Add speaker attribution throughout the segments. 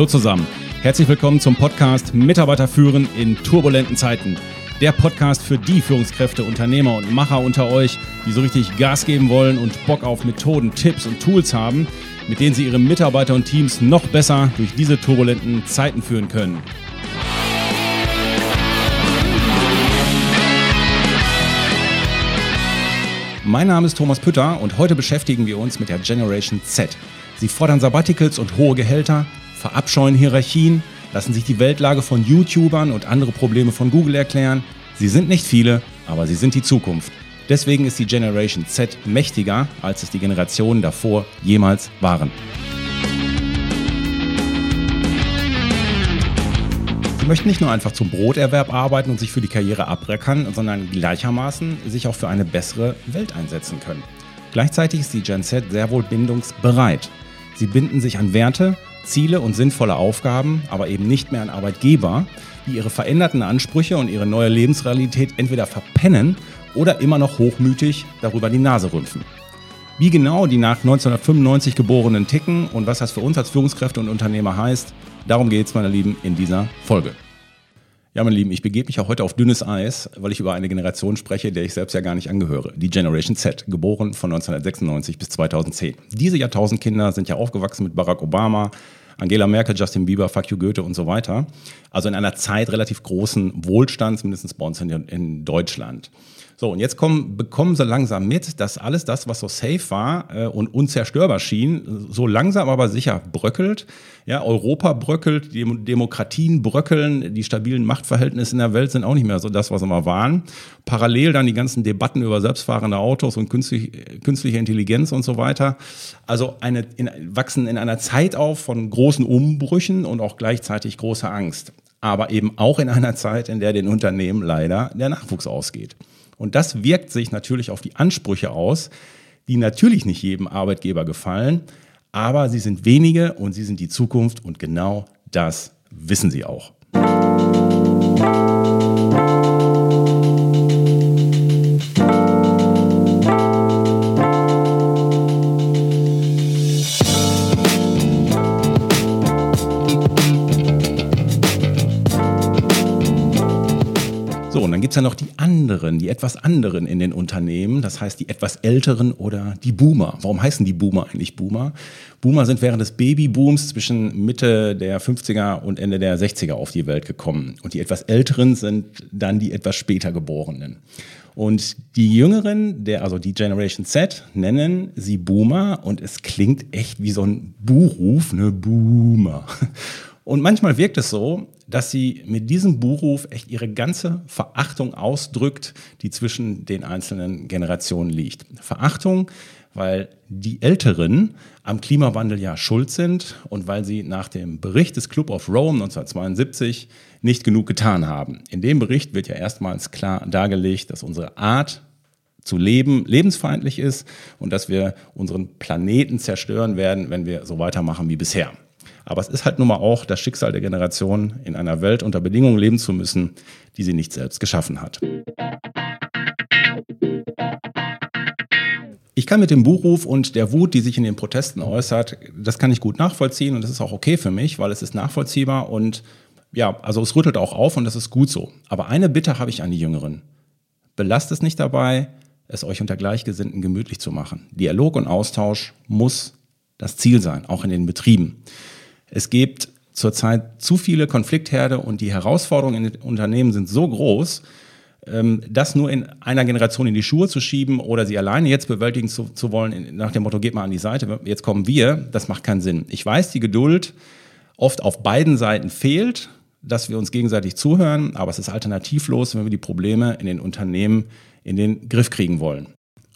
Speaker 1: Hallo zusammen. Herzlich willkommen zum Podcast Mitarbeiter führen in turbulenten Zeiten. Der Podcast für die Führungskräfte, Unternehmer und Macher unter euch, die so richtig Gas geben wollen und Bock auf Methoden, Tipps und Tools haben, mit denen sie ihre Mitarbeiter und Teams noch besser durch diese turbulenten Zeiten führen können. Mein Name ist Thomas Pütter und heute beschäftigen wir uns mit der Generation Z. Sie fordern Sabbaticals und hohe Gehälter, verabscheuen Hierarchien, lassen sich die Weltlage von YouTubern und andere Probleme von Google erklären. Sie sind nicht viele, aber sie sind die Zukunft. Deswegen ist die Generation Z mächtiger, als es die Generationen davor jemals waren. Sie möchten nicht nur einfach zum Broterwerb arbeiten und sich für die Karriere abreckern, sondern gleichermaßen sich auch für eine bessere Welt einsetzen können. Gleichzeitig ist die Gen Z sehr wohl bindungsbereit. Sie binden sich an Werte, Ziele und sinnvolle Aufgaben, aber eben nicht mehr an Arbeitgeber, die ihre veränderten Ansprüche und ihre neue Lebensrealität entweder verpennen oder immer noch hochmütig darüber die Nase rümpfen. Wie genau die nach 1995 geborenen ticken und was das für uns als Führungskräfte und Unternehmer heißt, darum geht es, meine Lieben, in dieser Folge. Ja, meine Lieben, ich begebe mich auch heute auf dünnes Eis, weil ich über eine Generation spreche, der ich selbst ja gar nicht angehöre. Die Generation Z, geboren von 1996 bis 2010. Diese Jahrtausendkinder sind ja aufgewachsen mit Barack Obama, Angela Merkel, Justin Bieber, Fuck you Goethe und so weiter. Also in einer Zeit relativ großen Wohlstands, mindestens bei uns in, in Deutschland. So, und jetzt kommen, bekommen sie langsam mit, dass alles das, was so safe war äh, und unzerstörbar schien, so langsam aber sicher bröckelt. Ja, Europa bröckelt, die Demokratien bröckeln, die stabilen Machtverhältnisse in der Welt sind auch nicht mehr so das, was sie mal waren. Parallel dann die ganzen Debatten über selbstfahrende Autos und künstlich, künstliche Intelligenz und so weiter. Also eine, in, wachsen in einer Zeit auf von großen Umbrüchen und auch gleichzeitig großer Angst. Aber eben auch in einer Zeit, in der den Unternehmen leider der Nachwuchs ausgeht. Und das wirkt sich natürlich auf die Ansprüche aus, die natürlich nicht jedem Arbeitgeber gefallen, aber sie sind wenige und sie sind die Zukunft und genau das wissen sie auch. Gibt es ja noch die anderen, die etwas anderen in den Unternehmen, das heißt die etwas älteren oder die Boomer. Warum heißen die Boomer eigentlich Boomer? Boomer sind während des Babybooms zwischen Mitte der 50er und Ende der 60er auf die Welt gekommen. Und die etwas älteren sind dann die etwas später geborenen. Und die Jüngeren, der, also die Generation Z, nennen sie Boomer und es klingt echt wie so ein Buhruf, ne Boomer. Und manchmal wirkt es so, dass sie mit diesem Buchruf echt ihre ganze Verachtung ausdrückt, die zwischen den einzelnen Generationen liegt. Verachtung, weil die Älteren am Klimawandel ja schuld sind und weil sie nach dem Bericht des Club of Rome 1972 nicht genug getan haben. In dem Bericht wird ja erstmals klar dargelegt, dass unsere Art zu leben lebensfeindlich ist und dass wir unseren Planeten zerstören werden, wenn wir so weitermachen wie bisher. Aber es ist halt nun mal auch das Schicksal der Generation, in einer Welt unter Bedingungen leben zu müssen, die sie nicht selbst geschaffen hat. Ich kann mit dem Buchruf und der Wut, die sich in den Protesten äußert, das kann ich gut nachvollziehen und das ist auch okay für mich, weil es ist nachvollziehbar und ja, also es rüttelt auch auf und das ist gut so. Aber eine Bitte habe ich an die Jüngeren. Belasst es nicht dabei, es euch unter Gleichgesinnten gemütlich zu machen. Dialog und Austausch muss das Ziel sein, auch in den Betrieben. Es gibt zurzeit zu viele Konfliktherde und die Herausforderungen in den Unternehmen sind so groß, ähm, das nur in einer Generation in die Schuhe zu schieben oder sie alleine jetzt bewältigen zu, zu wollen, nach dem Motto, geht mal an die Seite, jetzt kommen wir, das macht keinen Sinn. Ich weiß, die Geduld oft auf beiden Seiten fehlt, dass wir uns gegenseitig zuhören, aber es ist alternativlos, wenn wir die Probleme in den Unternehmen in den Griff kriegen wollen.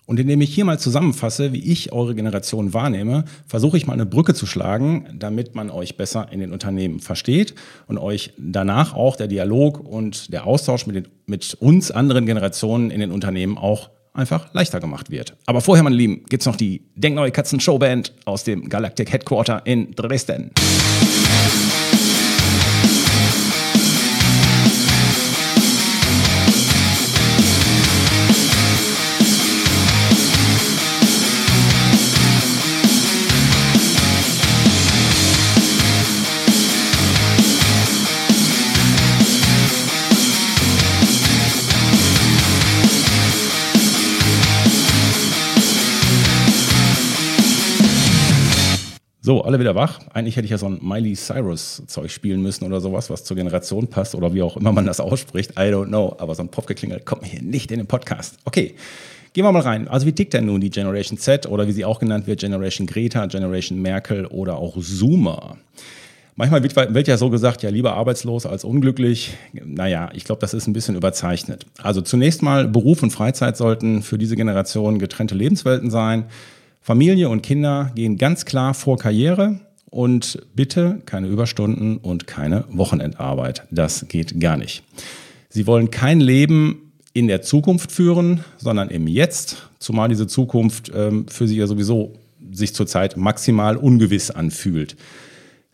Speaker 1: Und indem ich hier mal zusammenfasse, wie ich eure Generation wahrnehme, versuche ich mal eine Brücke zu schlagen, damit man euch besser in den Unternehmen versteht und euch danach auch der Dialog und der Austausch mit, den, mit uns anderen Generationen in den Unternehmen auch einfach leichter gemacht wird. Aber vorher, meine Lieben, gibt's noch die Denkneue Katzen Showband aus dem Galactic Headquarter in Dresden. So, alle wieder wach. Eigentlich hätte ich ja so ein Miley Cyrus-Zeug spielen müssen oder sowas, was zur Generation passt oder wie auch immer man das ausspricht. I don't know. Aber so ein Popgeklingel kommt mir hier nicht in den Podcast. Okay, gehen wir mal rein. Also, wie tickt denn nun die Generation Z oder wie sie auch genannt wird, Generation Greta, Generation Merkel oder auch Zoomer? Manchmal wird, wird, ja so gesagt, ja, lieber arbeitslos als unglücklich. Naja, ich glaube, das ist ein bisschen überzeichnet. Also zunächst mal, Beruf und Freizeit sollten für diese Generation getrennte Lebenswelten sein. Familie und Kinder gehen ganz klar vor Karriere und bitte keine Überstunden und keine Wochenendarbeit. Das geht gar nicht. Sie wollen kein Leben in der Zukunft führen, sondern im Jetzt, zumal diese Zukunft ähm, für sie ja sowieso sich zurzeit maximal ungewiss anfühlt.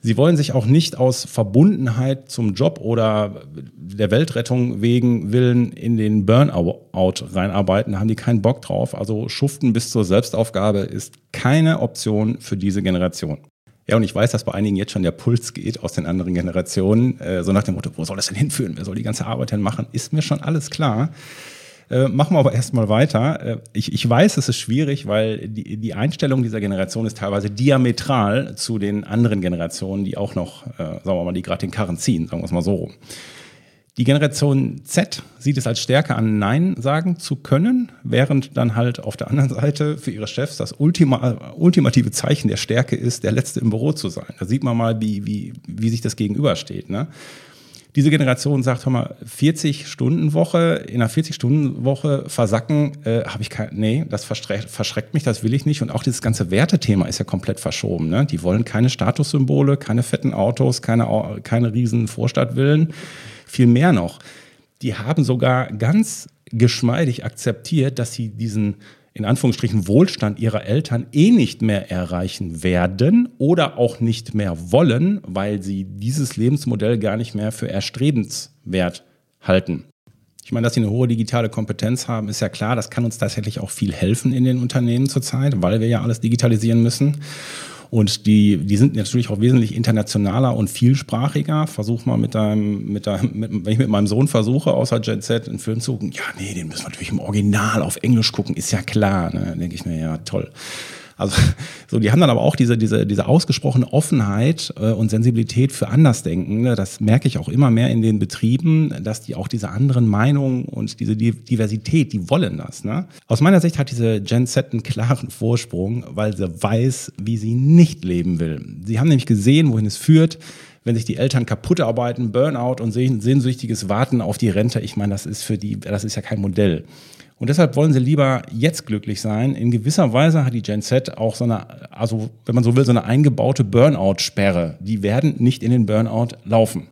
Speaker 1: Sie wollen sich auch nicht aus Verbundenheit zum Job oder der Weltrettung wegen Willen in den Burnout reinarbeiten, haben die keinen Bock drauf. Also Schuften bis zur Selbstaufgabe ist keine Option für diese Generation. Ja, und ich weiß, dass bei einigen jetzt schon der Puls geht aus den anderen Generationen. Äh, so nach dem Motto, wo soll das denn hinführen? Wer soll die ganze Arbeit denn machen? Ist mir schon alles klar. Äh, machen wir aber erstmal weiter. Äh, ich, ich weiß, es ist schwierig, weil die, die Einstellung dieser Generation ist teilweise diametral zu den anderen Generationen, die auch noch, äh, sagen wir mal, die gerade den Karren ziehen, sagen wir es mal so rum. Die Generation Z sieht es als Stärke an, Nein sagen zu können, während dann halt auf der anderen Seite für ihre Chefs das Ultima, ultimative Zeichen der Stärke ist, der Letzte im Büro zu sein. Da sieht man mal, wie, wie, wie sich das gegenübersteht. Ne? Diese Generation sagt, hör mal, 40-Stunden-Woche, in einer 40-Stunden-Woche versacken, äh, habe ich kein, nee, das verschreckt mich, das will ich nicht. Und auch dieses ganze Wertethema ist ja komplett verschoben. Ne? Die wollen keine Statussymbole, keine fetten Autos, keine, keine riesen Vorstadtvillen. Viel mehr noch. Die haben sogar ganz geschmeidig akzeptiert, dass sie diesen in Anführungsstrichen Wohlstand ihrer Eltern eh nicht mehr erreichen werden oder auch nicht mehr wollen, weil sie dieses Lebensmodell gar nicht mehr für erstrebenswert halten. Ich meine, dass sie eine hohe digitale Kompetenz haben, ist ja klar. Das kann uns tatsächlich auch viel helfen in den Unternehmen zurzeit, weil wir ja alles digitalisieren müssen. Und die, die sind natürlich auch wesentlich internationaler und vielsprachiger. Versuch mal mit deinem, mit deinem, mit, wenn ich mit meinem Sohn versuche, außer Jet Set einen Film zu gucken, ja, nee, den müssen wir natürlich im Original auf Englisch gucken, ist ja klar. Ne? denke ich mir, ja, toll. Also so, die haben dann aber auch diese, diese, diese ausgesprochene Offenheit äh, und Sensibilität für Andersdenken. Ne? Das merke ich auch immer mehr in den Betrieben, dass die auch diese anderen Meinungen und diese Diversität, die wollen das. Ne? Aus meiner Sicht hat diese Gen Z einen klaren Vorsprung, weil sie weiß, wie sie nicht leben will. Sie haben nämlich gesehen, wohin es führt wenn sich die Eltern kaputt arbeiten, Burnout und sehnsüchtiges Warten auf die Rente, ich meine, das ist für die, das ist ja kein Modell. Und deshalb wollen sie lieber jetzt glücklich sein. In gewisser Weise hat die Gen Z auch so eine, also wenn man so will, so eine eingebaute Burnout-Sperre. Die werden nicht in den Burnout laufen.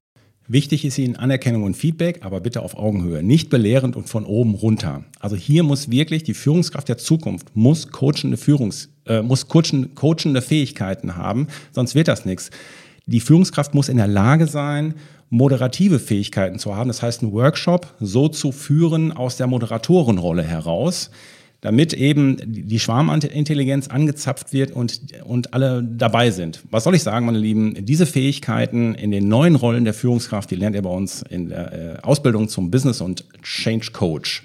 Speaker 1: Wichtig ist ihnen Anerkennung und Feedback, aber bitte auf Augenhöhe, nicht belehrend und von oben runter. Also hier muss wirklich die Führungskraft der Zukunft muss coachende Führungs äh, muss coachende, coachende Fähigkeiten haben, sonst wird das nichts. Die Führungskraft muss in der Lage sein, moderative Fähigkeiten zu haben. Das heißt, einen Workshop so zu führen aus der Moderatorenrolle heraus, damit eben die Schwarmintelligenz angezapft wird und, und alle dabei sind. Was soll ich sagen, meine Lieben? Diese Fähigkeiten in den neuen Rollen der Führungskraft, die lernt ihr bei uns in der äh, Ausbildung zum Business und Change Coach.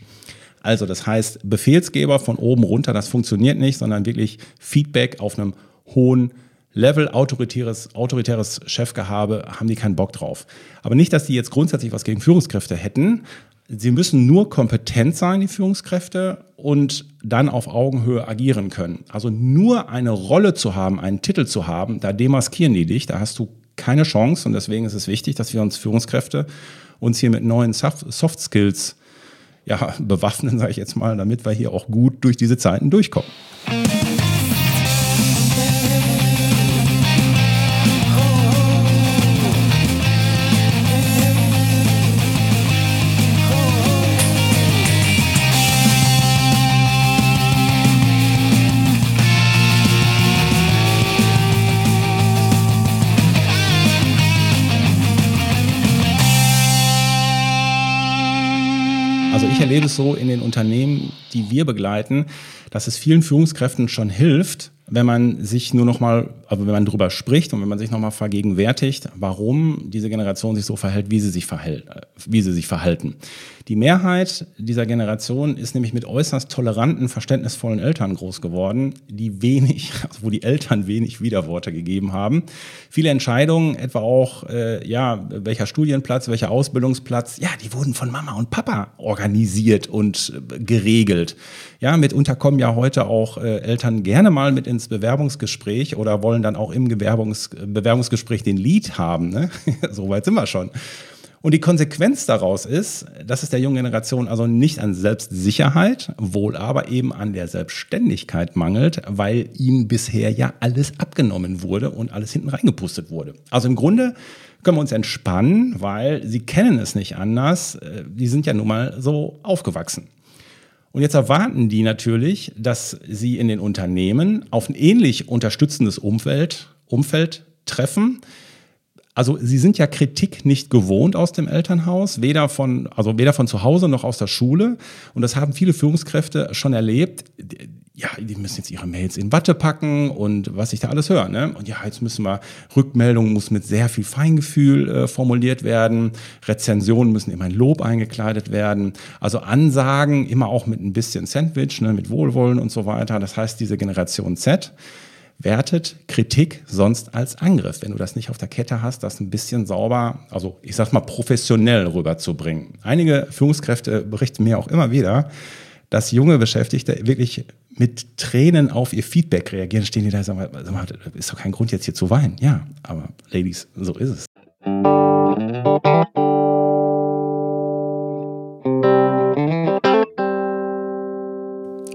Speaker 1: Also das heißt, Befehlsgeber von oben runter, das funktioniert nicht, sondern wirklich Feedback auf einem hohen Level autoritäres, autoritäres Chefgehabe, haben die keinen Bock drauf. Aber nicht, dass die jetzt grundsätzlich was gegen Führungskräfte hätten. Sie müssen nur kompetent sein, die Führungskräfte, und dann auf Augenhöhe agieren können. Also nur eine Rolle zu haben, einen Titel zu haben, da demaskieren die dich, da hast du keine Chance. Und deswegen ist es wichtig, dass wir uns Führungskräfte uns hier mit neuen Soft Skills ja, bewaffnen, sage ich jetzt mal, damit wir hier auch gut durch diese Zeiten durchkommen. Erlebe es so in den Unternehmen, die wir begleiten, dass es vielen Führungskräften schon hilft, wenn man sich nur noch mal, aber wenn man drüber spricht und wenn man sich nochmal vergegenwärtigt, warum diese Generation sich so verhält, wie sie sich, verhält, äh, wie sie sich verhalten. Die Mehrheit dieser Generation ist nämlich mit äußerst toleranten, verständnisvollen Eltern groß geworden, die wenig, also wo die Eltern wenig Widerworte gegeben haben. Viele Entscheidungen, etwa auch, äh, ja, welcher Studienplatz, welcher Ausbildungsplatz, ja, die wurden von Mama und Papa organisiert und äh, geregelt. Ja, mitunter kommen ja heute auch äh, Eltern gerne mal mit ins Bewerbungsgespräch oder wollen dann auch im Bewerbungs Bewerbungsgespräch den Lied haben. Ne? so weit sind wir schon. Und die Konsequenz daraus ist, dass es der jungen Generation also nicht an Selbstsicherheit, wohl aber eben an der Selbstständigkeit mangelt, weil ihnen bisher ja alles abgenommen wurde und alles hinten reingepustet wurde. Also im Grunde können wir uns entspannen, weil sie kennen es nicht anders. Äh, die sind ja nun mal so aufgewachsen. Und jetzt erwarten die natürlich, dass sie in den Unternehmen auf ein ähnlich unterstützendes Umfeld, Umfeld treffen, also sie sind ja Kritik nicht gewohnt aus dem Elternhaus, weder von, also weder von zu Hause noch aus der Schule. Und das haben viele Führungskräfte schon erlebt. Ja, die müssen jetzt ihre Mails in Watte packen und was ich da alles höre. Ne? Und ja, jetzt müssen wir, Rückmeldungen muss mit sehr viel Feingefühl äh, formuliert werden. Rezensionen müssen immer in Lob eingekleidet werden. Also Ansagen immer auch mit ein bisschen Sandwich, ne, mit Wohlwollen und so weiter. Das heißt, diese Generation Z wertet Kritik sonst als Angriff, wenn du das nicht auf der Kette hast, das ein bisschen sauber, also ich sag mal professionell rüberzubringen. Einige Führungskräfte berichten mir auch immer wieder, dass junge Beschäftigte wirklich mit Tränen auf ihr Feedback reagieren, stehen die da und sagen, sag mal, ist doch kein Grund jetzt hier zu weinen. Ja, aber Ladies, so ist es.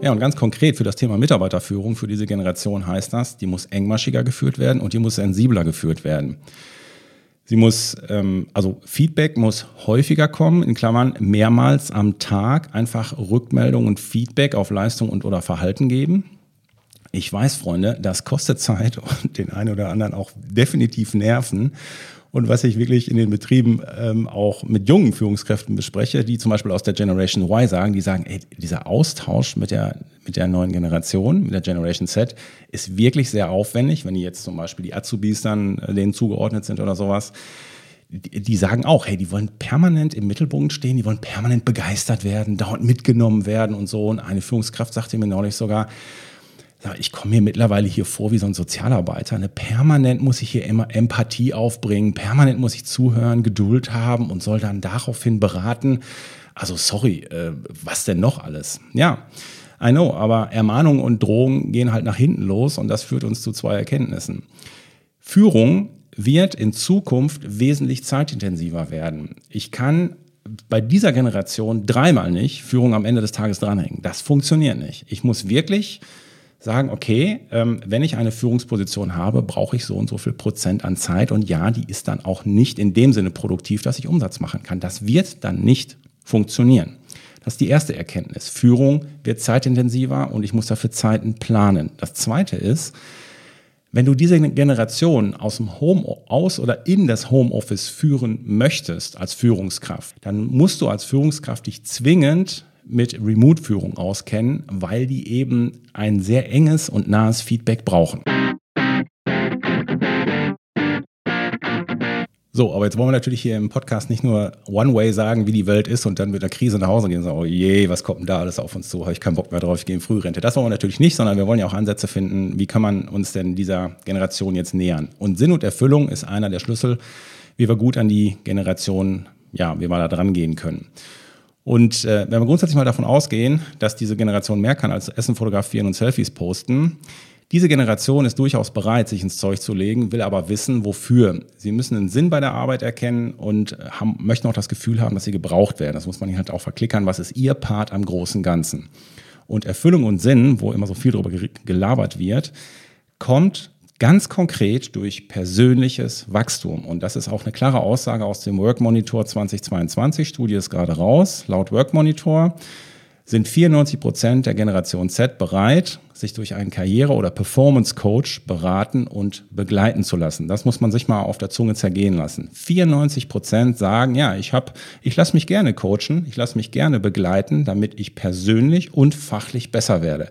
Speaker 1: Ja, und ganz konkret für das Thema Mitarbeiterführung, für diese Generation heißt das, die muss engmaschiger geführt werden und die muss sensibler geführt werden. Sie muss, ähm, also Feedback muss häufiger kommen, in Klammern mehrmals am Tag einfach Rückmeldung und Feedback auf Leistung und oder Verhalten geben. Ich weiß, Freunde, das kostet Zeit und den einen oder anderen auch definitiv Nerven. Und was ich wirklich in den Betrieben ähm, auch mit jungen Führungskräften bespreche, die zum Beispiel aus der Generation Y sagen, die sagen, ey, dieser Austausch mit der, mit der neuen Generation, mit der Generation Z, ist wirklich sehr aufwendig, wenn die jetzt zum Beispiel die Azubis dann äh, denen zugeordnet sind oder sowas. Die, sagen auch, hey, die wollen permanent im Mittelpunkt stehen, die wollen permanent begeistert werden, dauernd mitgenommen werden und so. Und eine Führungskraft sagte mir neulich sogar, ich komme mir mittlerweile hier vor wie so ein Sozialarbeiter. Ne? Permanent muss ich hier immer Empathie aufbringen, permanent muss ich zuhören, Geduld haben und soll dann daraufhin beraten. Also sorry, äh, was denn noch alles? Ja, I know, aber Ermahnungen und Drohungen gehen halt nach hinten los und das führt uns zu zwei Erkenntnissen. Führung wird in Zukunft wesentlich zeitintensiver werden. Ich kann bei dieser Generation dreimal nicht Führung am Ende des Tages dranhängen. Das funktioniert nicht. Ich muss wirklich sagen, okay, ähm, wenn ich eine Führungsposition habe, brauche ich so und so viel Prozent an Zeit und ja, die ist dann auch nicht in dem Sinne produktiv, dass ich Umsatz machen kann. Das wird dann nicht funktionieren. Das ist die erste Erkenntnis. Führung wird zeitintensiver und ich muss dafür Zeiten planen. Das zweite ist, wenn du diese Generation aus dem Home aus oder in das Homeoffice führen möchtest als Führungskraft, dann musst du als Führungskraft dich zwingend mit Remote-Führung auskennen, weil die eben ein sehr enges und nahes Feedback brauchen. So, aber jetzt wollen wir natürlich hier im Podcast nicht nur One-Way sagen, wie die Welt ist und dann mit der Krise nach Hause gehen und sagen, oh je, was kommt denn da alles auf uns zu? Habe ich keinen Bock mehr drauf, ich gehe in Frührente. Das wollen wir natürlich nicht, sondern wir wollen ja auch Ansätze finden, wie kann man uns denn dieser Generation jetzt nähern. Und Sinn und Erfüllung ist einer der Schlüssel, wie wir gut an die Generation, ja, wie wir da dran gehen können. Und äh, wenn wir grundsätzlich mal davon ausgehen, dass diese Generation mehr kann als Essen fotografieren und Selfies posten, diese Generation ist durchaus bereit, sich ins Zeug zu legen, will aber wissen, wofür. Sie müssen einen Sinn bei der Arbeit erkennen und haben, möchten auch das Gefühl haben, dass sie gebraucht werden. Das muss man halt auch verklickern. Was ist ihr Part am großen Ganzen? Und Erfüllung und Sinn, wo immer so viel darüber gelabert wird, kommt Ganz konkret durch persönliches Wachstum. Und das ist auch eine klare Aussage aus dem Work Monitor 2022. Studie ist gerade raus. Laut Work Monitor sind 94 Prozent der Generation Z bereit, sich durch einen Karriere- oder Performance Coach beraten und begleiten zu lassen. Das muss man sich mal auf der Zunge zergehen lassen. 94 Prozent sagen, ja, ich habe, ich lasse mich gerne coachen, ich lasse mich gerne begleiten, damit ich persönlich und fachlich besser werde.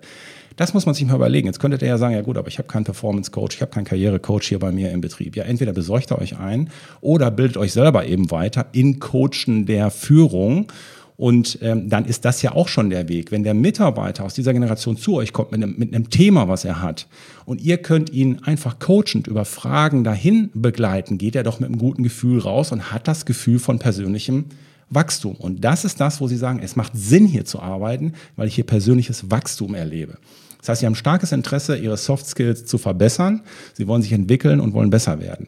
Speaker 1: Das muss man sich mal überlegen. Jetzt könntet ihr ja sagen, ja gut, aber ich habe keinen Performance Coach, ich habe keinen Karrierecoach hier bei mir im Betrieb. Ja, entweder besorgt ihr euch ein oder bildet euch selber eben weiter in Coachen der Führung und ähm, dann ist das ja auch schon der Weg. Wenn der Mitarbeiter aus dieser Generation zu euch kommt mit einem, mit einem Thema, was er hat, und ihr könnt ihn einfach coachend über Fragen dahin begleiten, geht er doch mit einem guten Gefühl raus und hat das Gefühl von persönlichem Wachstum. Und das ist das, wo Sie sagen, es macht Sinn, hier zu arbeiten, weil ich hier persönliches Wachstum erlebe. Das heißt, Sie haben starkes Interesse, Ihre Soft Skills zu verbessern. Sie wollen sich entwickeln und wollen besser werden.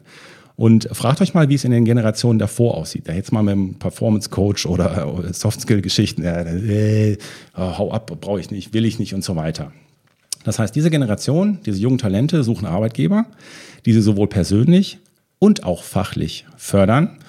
Speaker 1: Und fragt euch mal, wie es in den Generationen davor aussieht. Da jetzt mal mit einem Performance Coach oder Soft Skill Geschichten, äh, äh, hau ab, brauche ich nicht, will ich nicht und so weiter. Das heißt, diese Generation, diese jungen Talente suchen Arbeitgeber, die sie sowohl persönlich und auch fachlich fördern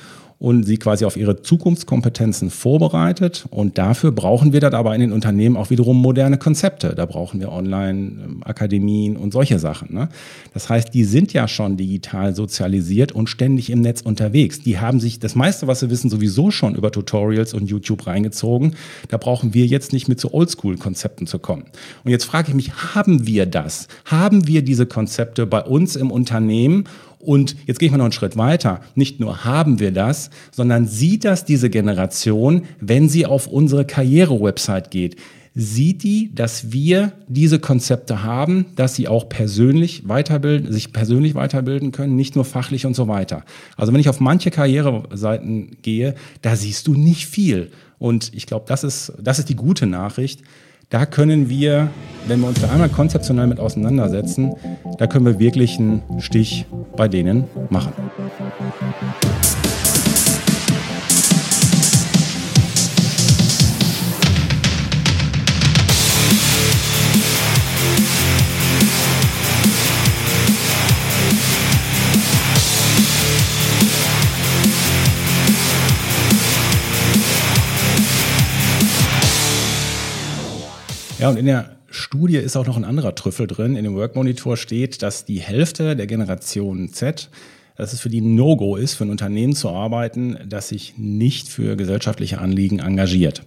Speaker 1: und sie quasi auf ihre Zukunftskompetenzen vorbereitet. Und dafür brauchen wir dann aber in den Unternehmen auch wiederum moderne Konzepte. Da brauchen wir Online-Akademien und solche Sachen. Ne? Das heißt, die sind ja schon digital sozialisiert und ständig im Netz unterwegs. Die haben sich das meiste, was sie wissen, sowieso schon über Tutorials und YouTube reingezogen. Da brauchen wir jetzt nicht mit so Oldschool-Konzepten zu kommen. Und jetzt frage ich mich, haben wir das? Haben wir diese Konzepte bei uns im Unternehmen? Und jetzt gehe ich mal noch einen Schritt weiter. Nicht nur haben wir das, sondern sieht das diese Generation, wenn sie auf unsere Karriere-Website geht sieht die, dass wir diese Konzepte haben, dass sie auch persönlich weiterbilden, sich persönlich weiterbilden können, nicht nur fachlich und so weiter. Also wenn ich auf manche Karriereseiten gehe, da siehst du nicht viel. Und ich glaube, das ist, das ist die gute Nachricht. Da können wir, wenn wir uns da einmal konzeptionell mit auseinandersetzen, da können wir wirklich einen Stich bei denen machen. Ja, und in der Studie ist auch noch ein anderer Trüffel drin. In dem Work Monitor steht, dass die Hälfte der Generation Z, dass es für die No-Go ist, für ein Unternehmen zu arbeiten, das sich nicht für gesellschaftliche Anliegen engagiert.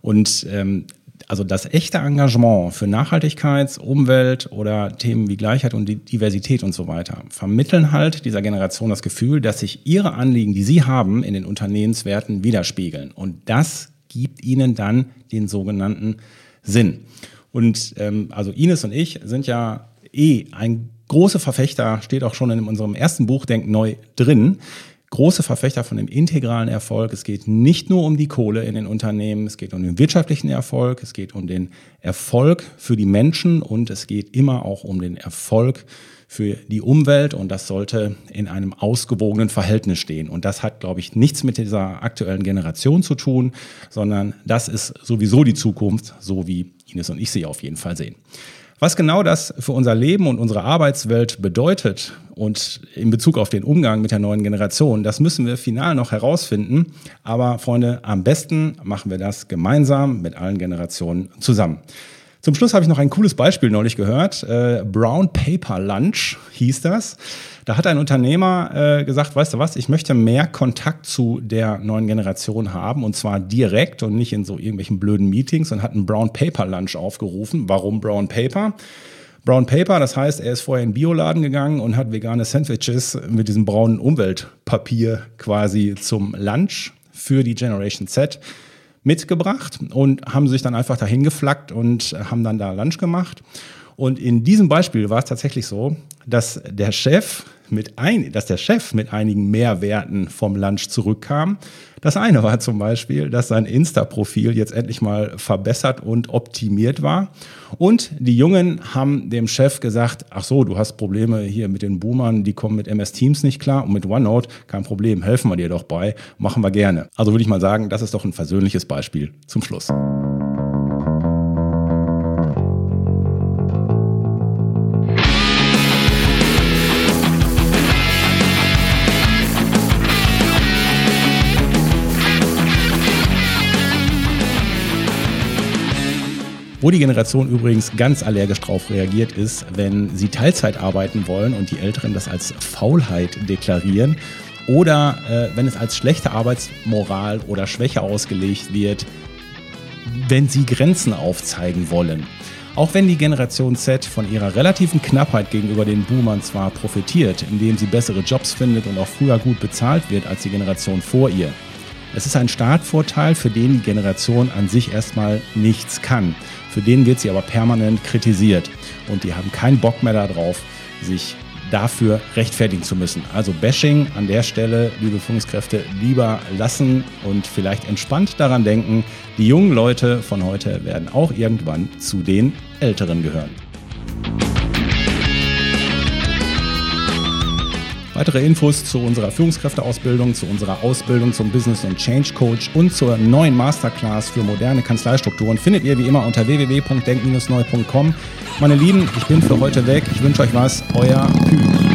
Speaker 1: Und ähm, also das echte Engagement für Nachhaltigkeits-, Umwelt- oder Themen wie Gleichheit und Diversität und so weiter vermitteln halt dieser Generation das Gefühl, dass sich ihre Anliegen, die sie haben, in den Unternehmenswerten widerspiegeln. Und das gibt ihnen dann den sogenannten Sinn. Und ähm, also Ines und ich sind ja eh ein großer Verfechter, steht auch schon in unserem ersten Buch Denk neu drin, große Verfechter von dem integralen Erfolg. Es geht nicht nur um die Kohle in den Unternehmen, es geht um den wirtschaftlichen Erfolg, es geht um den Erfolg für die Menschen und es geht immer auch um den Erfolg für die Umwelt und das sollte in einem ausgewogenen Verhältnis stehen. Und das hat, glaube ich, nichts mit dieser aktuellen Generation zu tun, sondern das ist sowieso die Zukunft, so wie Ines und ich sie auf jeden Fall sehen. Was genau das für unser Leben und unsere Arbeitswelt bedeutet und in Bezug auf den Umgang mit der neuen Generation, das müssen wir final noch herausfinden. Aber Freunde, am besten machen wir das gemeinsam mit allen Generationen zusammen. Zum Schluss habe ich noch ein cooles Beispiel neulich gehört. Äh, Brown Paper Lunch hieß das. Da hat ein Unternehmer äh, gesagt, weißt du was, ich möchte mehr Kontakt zu der neuen Generation haben und zwar direkt und nicht in so irgendwelchen blöden Meetings und hat einen Brown Paper Lunch aufgerufen. Warum Brown Paper? Brown Paper, das heißt, er ist vorher in den Bioladen gegangen und hat vegane Sandwiches mit diesem braunen Umweltpapier quasi zum Lunch für die Generation Z mitgebracht und haben sich dann einfach dahin geflackt und haben dann da Lunch gemacht. Und in diesem Beispiel war es tatsächlich so, dass der Chef mit ein, dass der Chef mit einigen Mehrwerten vom Lunch zurückkam. Das eine war zum Beispiel, dass sein Insta-Profil jetzt endlich mal verbessert und optimiert war. Und die Jungen haben dem Chef gesagt, ach so, du hast Probleme hier mit den Boomern, die kommen mit MS Teams nicht klar und mit OneNote, kein Problem, helfen wir dir doch bei, machen wir gerne. Also würde ich mal sagen, das ist doch ein versöhnliches Beispiel zum Schluss. Wo die Generation übrigens ganz allergisch drauf reagiert, ist, wenn sie Teilzeit arbeiten wollen und die Älteren das als Faulheit deklarieren oder äh, wenn es als schlechte Arbeitsmoral oder Schwäche ausgelegt wird, wenn sie Grenzen aufzeigen wollen. Auch wenn die Generation Z von ihrer relativen Knappheit gegenüber den Boomern zwar profitiert, indem sie bessere Jobs findet und auch früher gut bezahlt wird als die Generation vor ihr. Es ist ein Startvorteil, für den die Generation an sich erstmal nichts kann. Für den wird sie aber permanent kritisiert und die haben keinen Bock mehr darauf, sich dafür rechtfertigen zu müssen. Also Bashing an der Stelle, liebe Führungskräfte, lieber lassen und vielleicht entspannt daran denken, die jungen Leute von heute werden auch irgendwann zu den Älteren gehören. Weitere Infos zu unserer Führungskräfteausbildung, zu unserer Ausbildung zum Business und Change Coach und zur neuen Masterclass für moderne Kanzleistrukturen findet ihr wie immer unter www.denk-neu.com. Meine Lieben, ich bin für heute weg. Ich wünsche euch was. Euer Kühn.